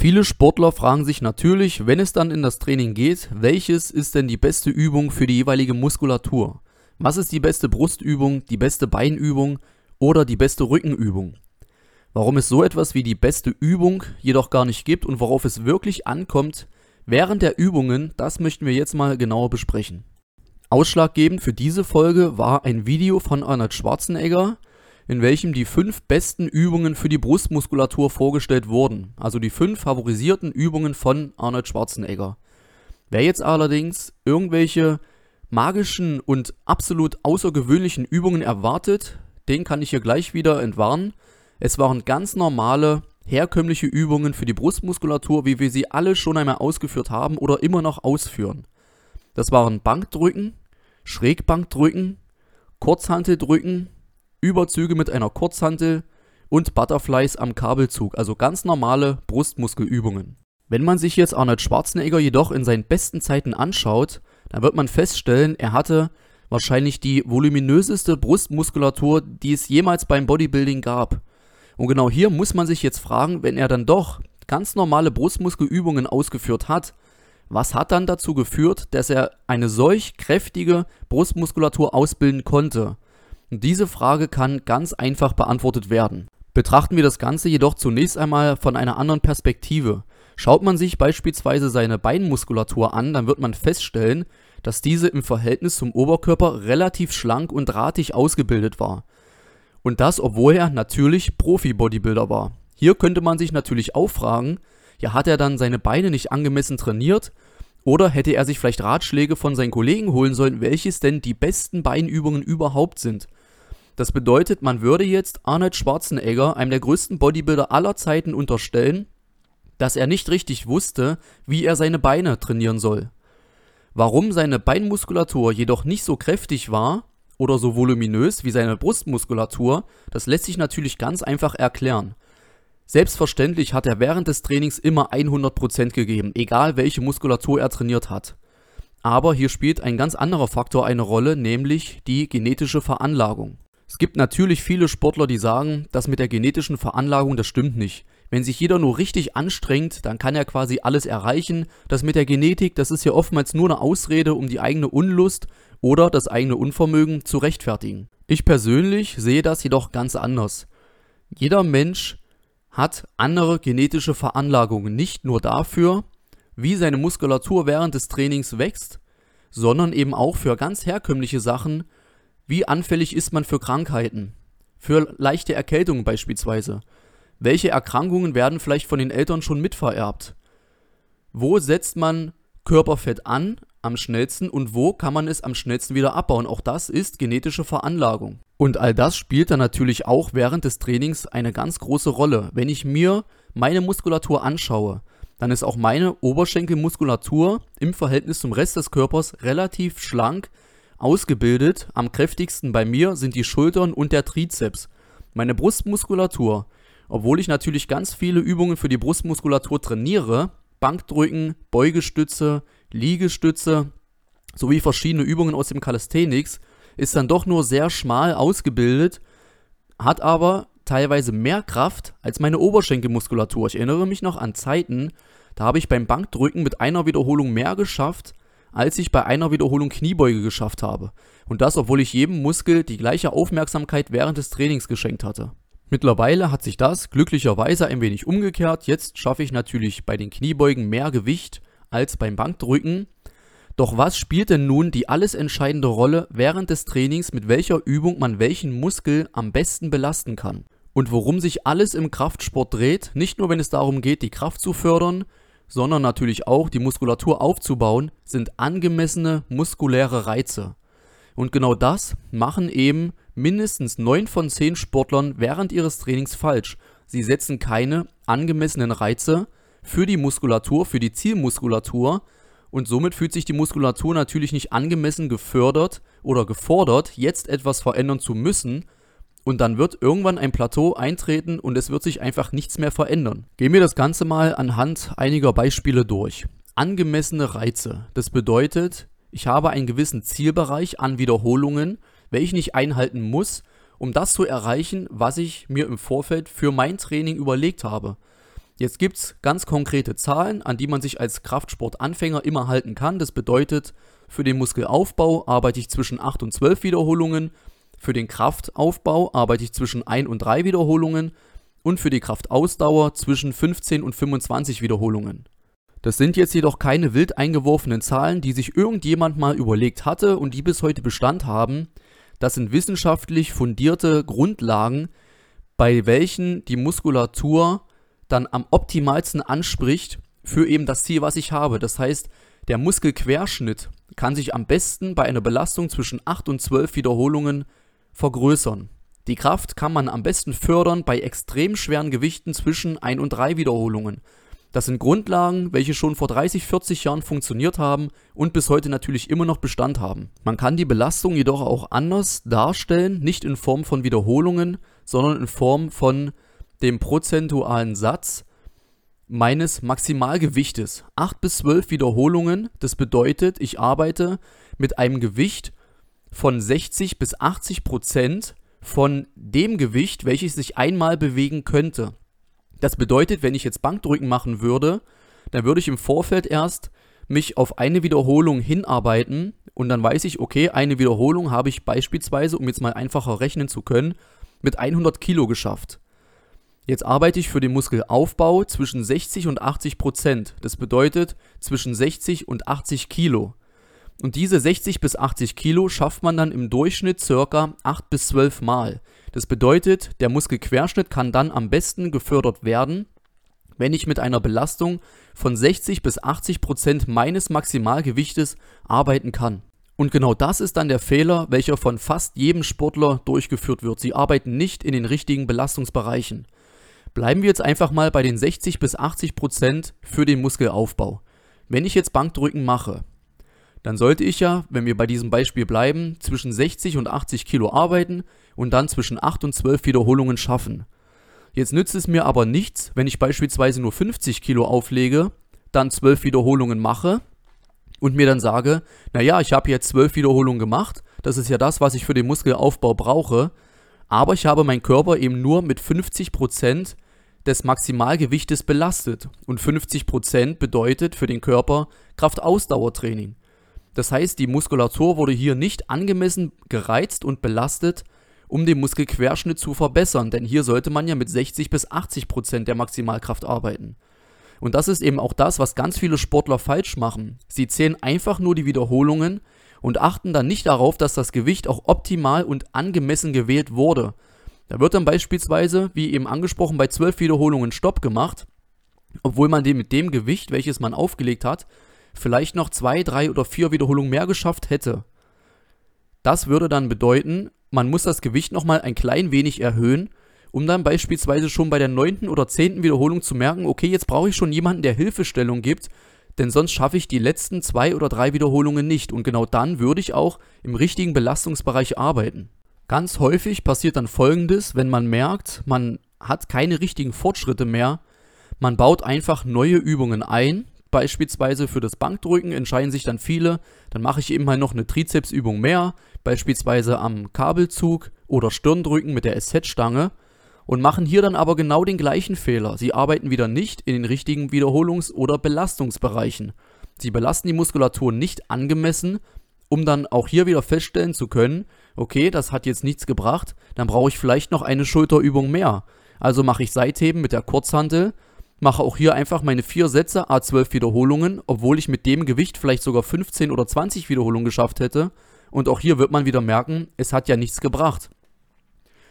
Viele Sportler fragen sich natürlich, wenn es dann in das Training geht, welches ist denn die beste Übung für die jeweilige Muskulatur? Was ist die beste Brustübung, die beste Beinübung oder die beste Rückenübung? Warum es so etwas wie die beste Übung jedoch gar nicht gibt und worauf es wirklich ankommt während der Übungen, das möchten wir jetzt mal genauer besprechen. Ausschlaggebend für diese Folge war ein Video von Arnold Schwarzenegger, in welchem die fünf besten Übungen für die Brustmuskulatur vorgestellt wurden. Also die fünf favorisierten Übungen von Arnold Schwarzenegger. Wer jetzt allerdings irgendwelche magischen und absolut außergewöhnlichen Übungen erwartet, den kann ich hier gleich wieder entwarnen. Es waren ganz normale, herkömmliche Übungen für die Brustmuskulatur, wie wir sie alle schon einmal ausgeführt haben oder immer noch ausführen. Das waren Bankdrücken, Schrägbankdrücken, Kurzhanteldrücken, Überzüge mit einer Kurzhantel und Butterflies am Kabelzug, also ganz normale Brustmuskelübungen. Wenn man sich jetzt Arnold Schwarzenegger jedoch in seinen besten Zeiten anschaut, dann wird man feststellen, er hatte wahrscheinlich die voluminöseste Brustmuskulatur, die es jemals beim Bodybuilding gab. Und genau hier muss man sich jetzt fragen, wenn er dann doch ganz normale Brustmuskelübungen ausgeführt hat, was hat dann dazu geführt, dass er eine solch kräftige Brustmuskulatur ausbilden konnte? Und diese Frage kann ganz einfach beantwortet werden. Betrachten wir das Ganze jedoch zunächst einmal von einer anderen Perspektive. Schaut man sich beispielsweise seine Beinmuskulatur an, dann wird man feststellen, dass diese im Verhältnis zum Oberkörper relativ schlank und drahtig ausgebildet war. Und das, obwohl er natürlich Profi-Bodybuilder war. Hier könnte man sich natürlich auch fragen, ja, hat er dann seine Beine nicht angemessen trainiert oder hätte er sich vielleicht Ratschläge von seinen Kollegen holen sollen, welches denn die besten Beinübungen überhaupt sind? Das bedeutet, man würde jetzt Arnold Schwarzenegger, einem der größten Bodybuilder aller Zeiten, unterstellen, dass er nicht richtig wusste, wie er seine Beine trainieren soll. Warum seine Beinmuskulatur jedoch nicht so kräftig war oder so voluminös wie seine Brustmuskulatur, das lässt sich natürlich ganz einfach erklären. Selbstverständlich hat er während des Trainings immer 100% gegeben, egal welche Muskulatur er trainiert hat. Aber hier spielt ein ganz anderer Faktor eine Rolle, nämlich die genetische Veranlagung. Es gibt natürlich viele Sportler, die sagen, das mit der genetischen Veranlagung, das stimmt nicht. Wenn sich jeder nur richtig anstrengt, dann kann er quasi alles erreichen. Das mit der Genetik, das ist ja oftmals nur eine Ausrede, um die eigene Unlust oder das eigene Unvermögen zu rechtfertigen. Ich persönlich sehe das jedoch ganz anders. Jeder Mensch hat andere genetische Veranlagungen, nicht nur dafür, wie seine Muskulatur während des Trainings wächst, sondern eben auch für ganz herkömmliche Sachen, wie anfällig ist man für Krankheiten? Für leichte Erkältungen beispielsweise. Welche Erkrankungen werden vielleicht von den Eltern schon mitvererbt? Wo setzt man Körperfett an am schnellsten und wo kann man es am schnellsten wieder abbauen? Auch das ist genetische Veranlagung. Und all das spielt dann natürlich auch während des Trainings eine ganz große Rolle. Wenn ich mir meine Muskulatur anschaue, dann ist auch meine Oberschenkelmuskulatur im Verhältnis zum Rest des Körpers relativ schlank, Ausgebildet, am kräftigsten bei mir sind die Schultern und der Trizeps. Meine Brustmuskulatur, obwohl ich natürlich ganz viele Übungen für die Brustmuskulatur trainiere, Bankdrücken, Beugestütze, Liegestütze sowie verschiedene Übungen aus dem Calisthenics, ist dann doch nur sehr schmal ausgebildet, hat aber teilweise mehr Kraft als meine Oberschenkelmuskulatur. Ich erinnere mich noch an Zeiten, da habe ich beim Bankdrücken mit einer Wiederholung mehr geschafft als ich bei einer Wiederholung Kniebeuge geschafft habe. Und das, obwohl ich jedem Muskel die gleiche Aufmerksamkeit während des Trainings geschenkt hatte. Mittlerweile hat sich das glücklicherweise ein wenig umgekehrt. Jetzt schaffe ich natürlich bei den Kniebeugen mehr Gewicht als beim Bankdrücken. Doch was spielt denn nun die alles entscheidende Rolle während des Trainings, mit welcher Übung man welchen Muskel am besten belasten kann? Und worum sich alles im Kraftsport dreht, nicht nur wenn es darum geht, die Kraft zu fördern, sondern natürlich auch die Muskulatur aufzubauen, sind angemessene muskuläre Reize. Und genau das machen eben mindestens 9 von 10 Sportlern während ihres Trainings falsch. Sie setzen keine angemessenen Reize für die Muskulatur, für die Zielmuskulatur und somit fühlt sich die Muskulatur natürlich nicht angemessen gefördert oder gefordert, jetzt etwas verändern zu müssen, und dann wird irgendwann ein Plateau eintreten und es wird sich einfach nichts mehr verändern. Gehen wir das Ganze mal anhand einiger Beispiele durch. Angemessene Reize. Das bedeutet, ich habe einen gewissen Zielbereich an Wiederholungen, welchen ich einhalten muss, um das zu erreichen, was ich mir im Vorfeld für mein Training überlegt habe. Jetzt gibt es ganz konkrete Zahlen, an die man sich als Kraftsportanfänger immer halten kann. Das bedeutet, für den Muskelaufbau arbeite ich zwischen 8 und 12 Wiederholungen, für den Kraftaufbau arbeite ich zwischen 1 und 3 Wiederholungen und für die Kraftausdauer zwischen 15 und 25 Wiederholungen. Das sind jetzt jedoch keine wild eingeworfenen Zahlen, die sich irgendjemand mal überlegt hatte und die bis heute Bestand haben. Das sind wissenschaftlich fundierte Grundlagen, bei welchen die Muskulatur dann am optimalsten anspricht für eben das Ziel, was ich habe. Das heißt, der Muskelquerschnitt kann sich am besten bei einer Belastung zwischen 8 und 12 Wiederholungen vergrößern. Die Kraft kann man am besten fördern bei extrem schweren Gewichten zwischen 1 und 3 Wiederholungen. Das sind Grundlagen, welche schon vor 30, 40 Jahren funktioniert haben und bis heute natürlich immer noch Bestand haben. Man kann die Belastung jedoch auch anders darstellen, nicht in Form von Wiederholungen, sondern in Form von dem prozentualen Satz meines Maximalgewichtes. 8 bis 12 Wiederholungen, das bedeutet, ich arbeite mit einem Gewicht von 60 bis 80 Prozent von dem Gewicht, welches sich einmal bewegen könnte. Das bedeutet, wenn ich jetzt Bankdrücken machen würde, dann würde ich im Vorfeld erst mich auf eine Wiederholung hinarbeiten und dann weiß ich, okay, eine Wiederholung habe ich beispielsweise, um jetzt mal einfacher rechnen zu können, mit 100 Kilo geschafft. Jetzt arbeite ich für den Muskelaufbau zwischen 60 und 80 Prozent. Das bedeutet zwischen 60 und 80 Kilo. Und diese 60 bis 80 Kilo schafft man dann im Durchschnitt circa 8 bis 12 Mal. Das bedeutet, der Muskelquerschnitt kann dann am besten gefördert werden, wenn ich mit einer Belastung von 60 bis 80 Prozent meines Maximalgewichtes arbeiten kann. Und genau das ist dann der Fehler, welcher von fast jedem Sportler durchgeführt wird. Sie arbeiten nicht in den richtigen Belastungsbereichen. Bleiben wir jetzt einfach mal bei den 60 bis 80 Prozent für den Muskelaufbau. Wenn ich jetzt Bankdrücken mache, dann sollte ich ja, wenn wir bei diesem Beispiel bleiben, zwischen 60 und 80 Kilo arbeiten und dann zwischen 8 und 12 Wiederholungen schaffen. Jetzt nützt es mir aber nichts, wenn ich beispielsweise nur 50 Kilo auflege, dann 12 Wiederholungen mache und mir dann sage, naja, ich habe jetzt 12 Wiederholungen gemacht, das ist ja das, was ich für den Muskelaufbau brauche, aber ich habe meinen Körper eben nur mit 50% des Maximalgewichtes belastet. Und 50% bedeutet für den Körper Kraftausdauertraining. Das heißt, die Muskulatur wurde hier nicht angemessen gereizt und belastet, um den Muskelquerschnitt zu verbessern, denn hier sollte man ja mit 60 bis 80% der Maximalkraft arbeiten. Und das ist eben auch das, was ganz viele Sportler falsch machen. Sie zählen einfach nur die Wiederholungen und achten dann nicht darauf, dass das Gewicht auch optimal und angemessen gewählt wurde. Da wird dann beispielsweise, wie eben angesprochen, bei 12 Wiederholungen Stopp gemacht, obwohl man dem mit dem Gewicht, welches man aufgelegt hat, vielleicht noch zwei, drei oder vier Wiederholungen mehr geschafft hätte. Das würde dann bedeuten, man muss das Gewicht nochmal ein klein wenig erhöhen, um dann beispielsweise schon bei der neunten oder zehnten Wiederholung zu merken, okay, jetzt brauche ich schon jemanden, der Hilfestellung gibt, denn sonst schaffe ich die letzten zwei oder drei Wiederholungen nicht und genau dann würde ich auch im richtigen Belastungsbereich arbeiten. Ganz häufig passiert dann folgendes, wenn man merkt, man hat keine richtigen Fortschritte mehr, man baut einfach neue Übungen ein, beispielsweise für das Bankdrücken entscheiden sich dann viele, dann mache ich eben mal noch eine Trizepsübung mehr, beispielsweise am Kabelzug oder Stirndrücken mit der SZ-Stange und machen hier dann aber genau den gleichen Fehler. Sie arbeiten wieder nicht in den richtigen Wiederholungs- oder Belastungsbereichen. Sie belasten die Muskulatur nicht angemessen, um dann auch hier wieder feststellen zu können, okay, das hat jetzt nichts gebracht, dann brauche ich vielleicht noch eine Schulterübung mehr. Also mache ich Seitheben mit der Kurzhantel, mache auch hier einfach meine vier Sätze, A12 Wiederholungen, obwohl ich mit dem Gewicht vielleicht sogar 15 oder 20 Wiederholungen geschafft hätte. Und auch hier wird man wieder merken, es hat ja nichts gebracht.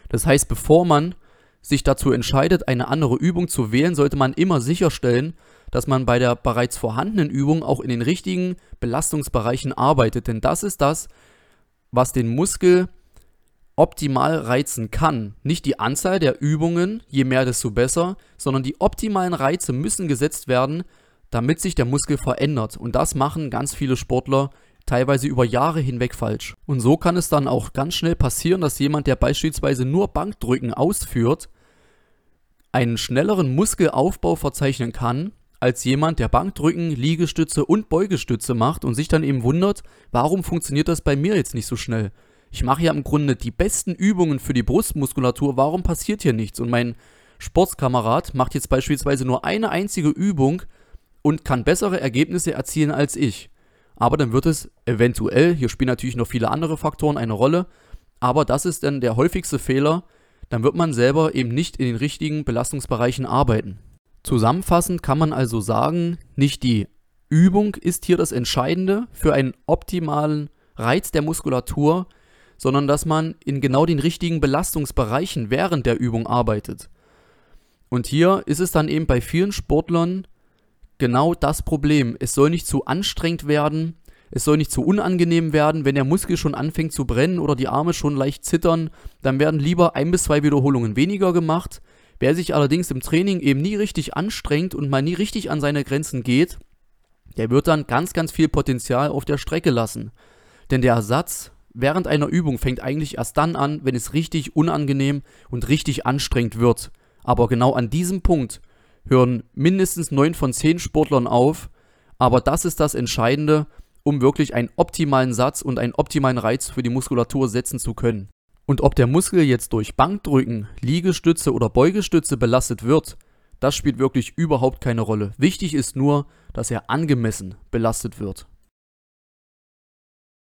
Das heißt, bevor man sich dazu entscheidet, eine andere Übung zu wählen, sollte man immer sicherstellen, dass man bei der bereits vorhandenen Übung auch in den richtigen Belastungsbereichen arbeitet. Denn das ist das, was den Muskel optimal reizen kann. Nicht die Anzahl der Übungen, je mehr desto besser, sondern die optimalen Reize müssen gesetzt werden, damit sich der Muskel verändert. Und das machen ganz viele Sportler teilweise über Jahre hinweg falsch. Und so kann es dann auch ganz schnell passieren, dass jemand, der beispielsweise nur Bankdrücken ausführt, einen schnelleren Muskelaufbau verzeichnen kann, als jemand, der Bankdrücken, Liegestütze und Beugestütze macht und sich dann eben wundert, warum funktioniert das bei mir jetzt nicht so schnell? Ich mache ja im Grunde die besten Übungen für die Brustmuskulatur, warum passiert hier nichts? Und mein Sportskamerad macht jetzt beispielsweise nur eine einzige Übung und kann bessere Ergebnisse erzielen als ich. Aber dann wird es eventuell, hier spielen natürlich noch viele andere Faktoren eine Rolle, aber das ist dann der häufigste Fehler, dann wird man selber eben nicht in den richtigen Belastungsbereichen arbeiten. Zusammenfassend kann man also sagen, nicht die Übung ist hier das Entscheidende für einen optimalen Reiz der Muskulatur, sondern dass man in genau den richtigen Belastungsbereichen während der Übung arbeitet. Und hier ist es dann eben bei vielen Sportlern genau das Problem. Es soll nicht zu anstrengend werden, es soll nicht zu unangenehm werden. Wenn der Muskel schon anfängt zu brennen oder die Arme schon leicht zittern, dann werden lieber ein bis zwei Wiederholungen weniger gemacht. Wer sich allerdings im Training eben nie richtig anstrengt und mal nie richtig an seine Grenzen geht, der wird dann ganz, ganz viel Potenzial auf der Strecke lassen. Denn der Ersatz während einer Übung fängt eigentlich erst dann an, wenn es richtig unangenehm und richtig anstrengend wird. Aber genau an diesem Punkt hören mindestens 9 von 10 Sportlern auf. Aber das ist das Entscheidende, um wirklich einen optimalen Satz und einen optimalen Reiz für die Muskulatur setzen zu können. Und ob der Muskel jetzt durch Bankdrücken, Liegestütze oder Beugestütze belastet wird, das spielt wirklich überhaupt keine Rolle. Wichtig ist nur, dass er angemessen belastet wird.